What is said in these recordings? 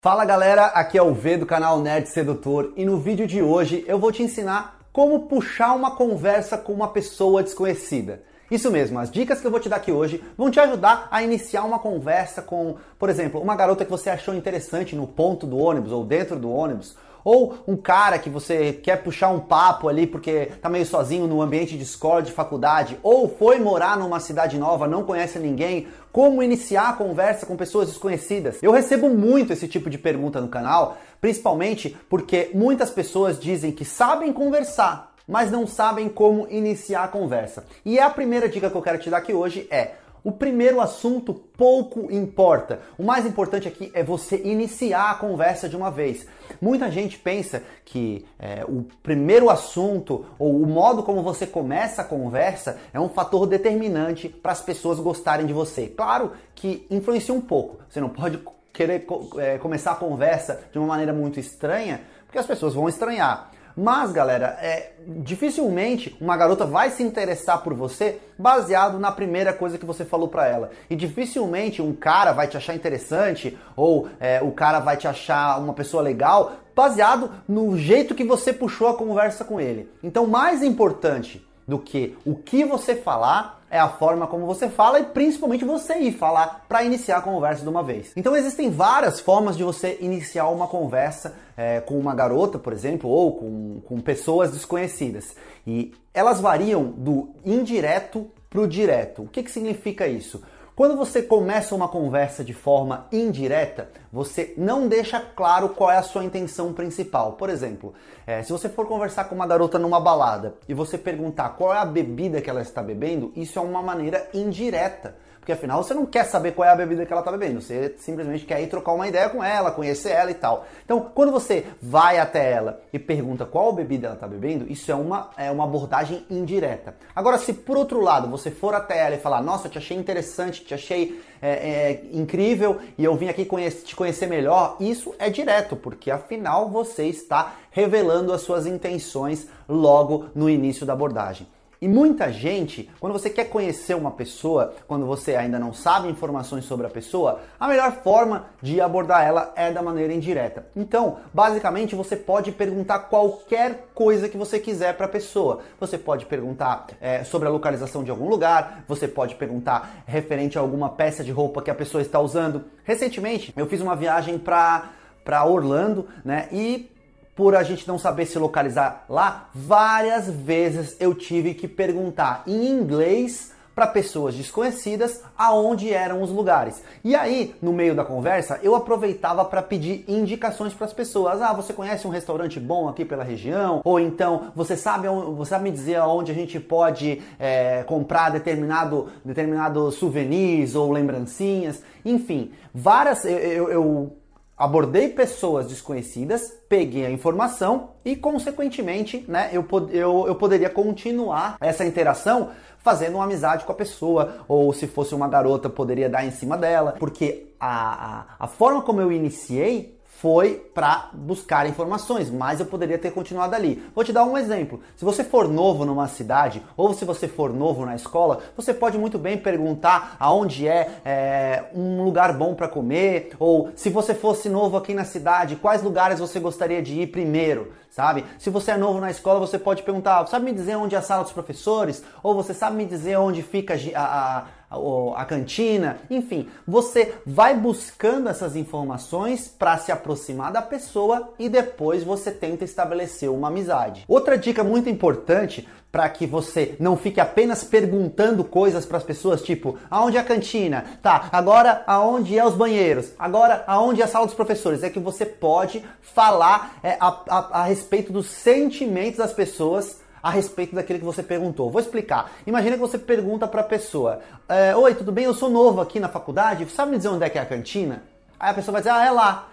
Fala galera, aqui é o V do canal Nerd Sedutor e no vídeo de hoje eu vou te ensinar como puxar uma conversa com uma pessoa desconhecida. Isso mesmo, as dicas que eu vou te dar aqui hoje vão te ajudar a iniciar uma conversa com, por exemplo, uma garota que você achou interessante no ponto do ônibus ou dentro do ônibus, ou um cara que você quer puxar um papo ali porque tá meio sozinho no ambiente de escola, de faculdade, ou foi morar numa cidade nova, não conhece ninguém, como iniciar a conversa com pessoas desconhecidas. Eu recebo muito esse tipo de pergunta no canal, principalmente porque muitas pessoas dizem que sabem conversar, mas não sabem como iniciar a conversa. E a primeira dica que eu quero te dar aqui hoje é o primeiro assunto pouco importa. O mais importante aqui é você iniciar a conversa de uma vez. Muita gente pensa que é, o primeiro assunto ou o modo como você começa a conversa é um fator determinante para as pessoas gostarem de você. Claro que influencia um pouco. Você não pode querer é, começar a conversa de uma maneira muito estranha, porque as pessoas vão estranhar. Mas, galera, é, dificilmente uma garota vai se interessar por você baseado na primeira coisa que você falou para ela. E dificilmente um cara vai te achar interessante ou é, o cara vai te achar uma pessoa legal baseado no jeito que você puxou a conversa com ele. Então, mais importante do que o que você falar é a forma como você fala e principalmente você ir falar para iniciar a conversa de uma vez. Então existem várias formas de você iniciar uma conversa é, com uma garota, por exemplo, ou com, com pessoas desconhecidas. E elas variam do indireto para o direto. O que, que significa isso? Quando você começa uma conversa de forma indireta, você não deixa claro qual é a sua intenção principal. Por exemplo, é, se você for conversar com uma garota numa balada e você perguntar qual é a bebida que ela está bebendo, isso é uma maneira indireta porque afinal você não quer saber qual é a bebida que ela está bebendo, você simplesmente quer ir trocar uma ideia com ela, conhecer ela e tal. Então, quando você vai até ela e pergunta qual bebida ela está bebendo, isso é uma, é uma abordagem indireta. Agora, se por outro lado você for até ela e falar, nossa, te achei interessante, te achei é, é, incrível e eu vim aqui conhece, te conhecer melhor, isso é direto, porque afinal você está revelando as suas intenções logo no início da abordagem. E muita gente, quando você quer conhecer uma pessoa, quando você ainda não sabe informações sobre a pessoa, a melhor forma de abordar ela é da maneira indireta. Então, basicamente, você pode perguntar qualquer coisa que você quiser para a pessoa. Você pode perguntar é, sobre a localização de algum lugar, você pode perguntar referente a alguma peça de roupa que a pessoa está usando. Recentemente, eu fiz uma viagem para para Orlando, né? E por a gente não saber se localizar lá, várias vezes eu tive que perguntar em inglês para pessoas desconhecidas aonde eram os lugares. E aí, no meio da conversa, eu aproveitava para pedir indicações para as pessoas. Ah, você conhece um restaurante bom aqui pela região? Ou então, você sabe, você sabe me dizer aonde a gente pode é, comprar determinado, determinado souvenirs ou lembrancinhas? Enfim, várias. eu, eu, eu abordei pessoas desconhecidas, peguei a informação e, consequentemente, né, eu, eu, eu poderia continuar essa interação fazendo uma amizade com a pessoa, ou se fosse uma garota, poderia dar em cima dela, porque a, a, a forma como eu iniciei foi para buscar informações, mas eu poderia ter continuado ali. Vou te dar um exemplo. Se você for novo numa cidade ou se você for novo na escola, você pode muito bem perguntar aonde é, é um lugar bom para comer, ou se você fosse novo aqui na cidade, quais lugares você gostaria de ir primeiro, sabe? Se você é novo na escola, você pode perguntar, sabe me dizer onde é a sala dos professores? Ou você sabe me dizer onde fica a, a a cantina, enfim, você vai buscando essas informações para se aproximar da pessoa e depois você tenta estabelecer uma amizade. Outra dica muito importante para que você não fique apenas perguntando coisas para as pessoas, tipo, aonde é a cantina? Tá, agora aonde é os banheiros? Agora aonde é a sala dos professores? É que você pode falar é, a, a, a respeito dos sentimentos das pessoas a respeito daquilo que você perguntou. Vou explicar. Imagina que você pergunta para a pessoa: é, Oi, tudo bem? Eu sou novo aqui na faculdade. Sabe me dizer onde é que é a cantina? Aí a pessoa vai dizer: Ah, é lá.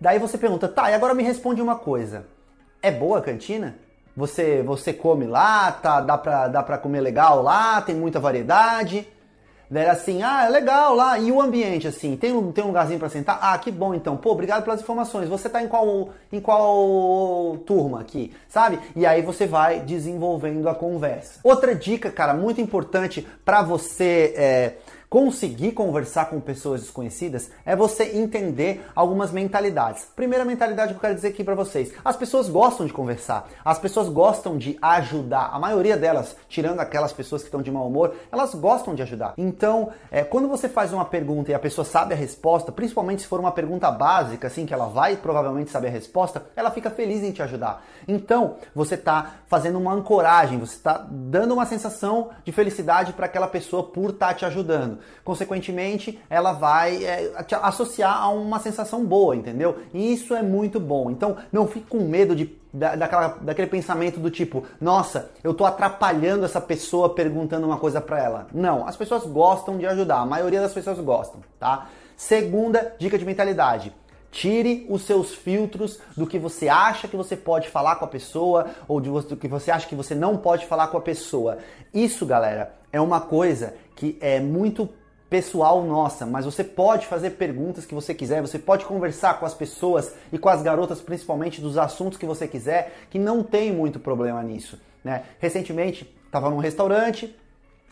Daí você pergunta: Tá, e agora me responde uma coisa: É boa a cantina? Você, você come lá? Tá, dá, pra, dá comer legal lá? Tem muita variedade? Era assim, ah, é legal lá. E o ambiente, assim, tem um, tem um lugarzinho para sentar? Ah, que bom então. Pô, obrigado pelas informações. Você tá em qual, em qual turma aqui, sabe? E aí você vai desenvolvendo a conversa. Outra dica, cara, muito importante para você é, Conseguir conversar com pessoas desconhecidas é você entender algumas mentalidades. Primeira mentalidade que eu quero dizer aqui para vocês: as pessoas gostam de conversar, as pessoas gostam de ajudar. A maioria delas, tirando aquelas pessoas que estão de mau humor, elas gostam de ajudar. Então, é, quando você faz uma pergunta e a pessoa sabe a resposta, principalmente se for uma pergunta básica, assim, que ela vai provavelmente saber a resposta, ela fica feliz em te ajudar. Então, você está fazendo uma ancoragem, você está dando uma sensação de felicidade para aquela pessoa por estar tá te ajudando. Consequentemente, ela vai é, associar a uma sensação boa, entendeu? E isso é muito bom. Então, não fique com medo de da, daquela, daquele pensamento do tipo, nossa, eu tô atrapalhando essa pessoa perguntando uma coisa para ela. Não, as pessoas gostam de ajudar, a maioria das pessoas gostam, tá? Segunda dica de mentalidade. Tire os seus filtros do que você acha que você pode falar com a pessoa ou do que você acha que você não pode falar com a pessoa. Isso, galera, é uma coisa que é muito pessoal nossa, mas você pode fazer perguntas que você quiser, você pode conversar com as pessoas e com as garotas principalmente dos assuntos que você quiser, que não tem muito problema nisso. Né? Recentemente estava num restaurante,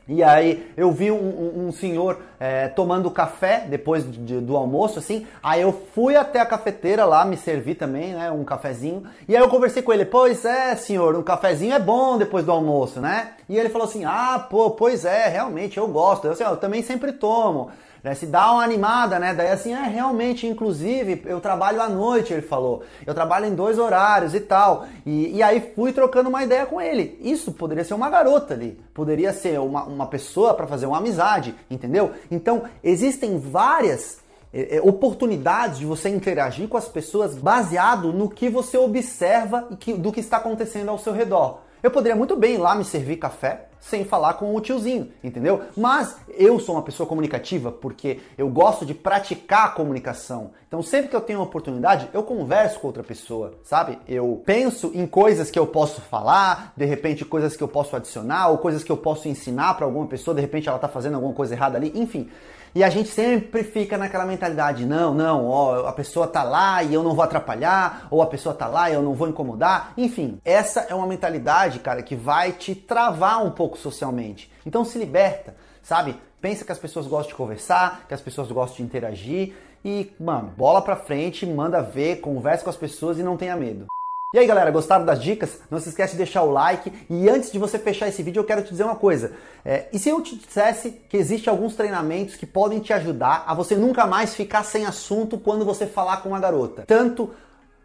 e aí eu vi um, um, um senhor é, tomando café depois de, do almoço, assim. Aí eu fui até a cafeteira lá, me servi também, né? Um cafezinho. E aí eu conversei com ele, pois é, senhor, um cafezinho é bom depois do almoço, né? E ele falou assim: ah, pô, pois é, realmente, eu gosto. Eu, assim, eu também sempre tomo né? Se dá uma animada, né? Daí assim, é realmente, inclusive, eu trabalho à noite, ele falou. Eu trabalho em dois horários e tal. E, e aí fui trocando uma ideia com ele. Isso poderia ser uma garota ali, poderia ser uma, uma pessoa para fazer uma amizade, entendeu? Então, existem várias é, é, oportunidades de você interagir com as pessoas baseado no que você observa e que, do que está acontecendo ao seu redor. Eu poderia muito bem ir lá me servir café sem falar com o tiozinho, entendeu? Mas eu sou uma pessoa comunicativa porque eu gosto de praticar a comunicação. Então sempre que eu tenho uma oportunidade, eu converso com outra pessoa, sabe? Eu penso em coisas que eu posso falar, de repente coisas que eu posso adicionar ou coisas que eu posso ensinar para alguma pessoa, de repente ela tá fazendo alguma coisa errada ali, enfim. E a gente sempre fica naquela mentalidade, não, não, ó, a pessoa tá lá e eu não vou atrapalhar, ou a pessoa tá lá e eu não vou incomodar. Enfim, essa é uma mentalidade, cara, que vai te travar um pouco socialmente. Então se liberta, sabe? Pensa que as pessoas gostam de conversar, que as pessoas gostam de interagir e, mano, bola pra frente, manda ver, conversa com as pessoas e não tenha medo. E aí galera, gostaram das dicas? Não se esquece de deixar o like e antes de você fechar esse vídeo eu quero te dizer uma coisa. É, e se eu te dissesse que existe alguns treinamentos que podem te ajudar a você nunca mais ficar sem assunto quando você falar com uma garota? Tanto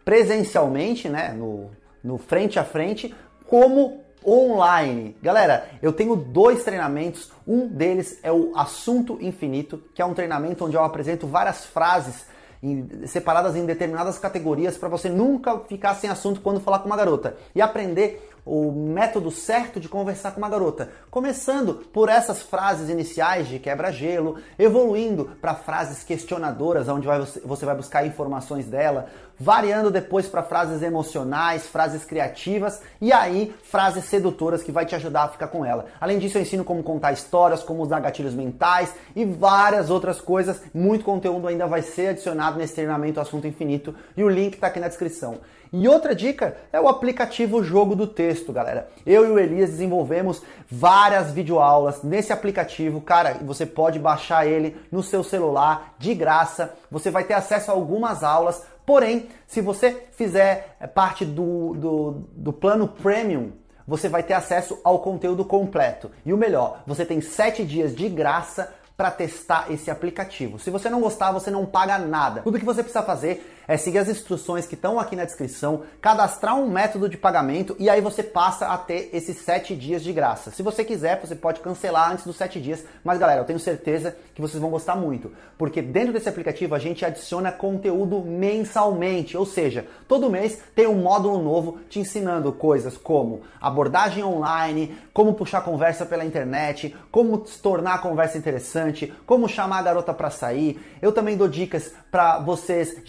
presencialmente, né, no, no frente a frente, como online. Galera, eu tenho dois treinamentos. Um deles é o Assunto Infinito, que é um treinamento onde eu apresento várias frases em, separadas em determinadas categorias para você nunca ficar sem assunto quando falar com uma garota e aprender o método certo de conversar com uma garota, começando por essas frases iniciais de quebra-gelo, evoluindo para frases questionadoras, onde vai, você vai buscar informações dela, variando depois para frases emocionais, frases criativas e aí frases sedutoras que vai te ajudar a ficar com ela. Além disso, eu ensino como contar histórias, como usar gatilhos mentais e várias outras coisas. Muito conteúdo ainda vai ser adicionado nesse treinamento Assunto Infinito e o link está aqui na descrição. E outra dica é o aplicativo Jogo do Texto, galera. Eu e o Elias desenvolvemos várias videoaulas nesse aplicativo. Cara, você pode baixar ele no seu celular de graça. Você vai ter acesso a algumas aulas. Porém, se você fizer é, parte do, do, do plano Premium, você vai ter acesso ao conteúdo completo. E o melhor, você tem 7 dias de graça para testar esse aplicativo. Se você não gostar, você não paga nada. Tudo que você precisa fazer é seguir as instruções que estão aqui na descrição, cadastrar um método de pagamento e aí você passa a ter esses 7 dias de graça. Se você quiser, você pode cancelar antes dos 7 dias, mas galera, eu tenho certeza que vocês vão gostar muito, porque dentro desse aplicativo a gente adiciona conteúdo mensalmente, ou seja, todo mês tem um módulo novo te ensinando coisas como abordagem online, como puxar conversa pela internet, como tornar a conversa interessante, como chamar a garota para sair. Eu também dou dicas para vocês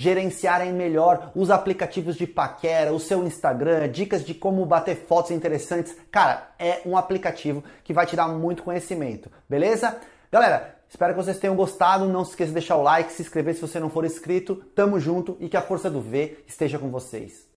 gerenciarem melhor os aplicativos de paquera, o seu Instagram, dicas de como bater fotos interessantes. Cara, é um aplicativo que vai te dar muito conhecimento, beleza? Galera, espero que vocês tenham gostado. Não se esqueça de deixar o like, se inscrever se você não for inscrito. Tamo junto e que a força do V esteja com vocês.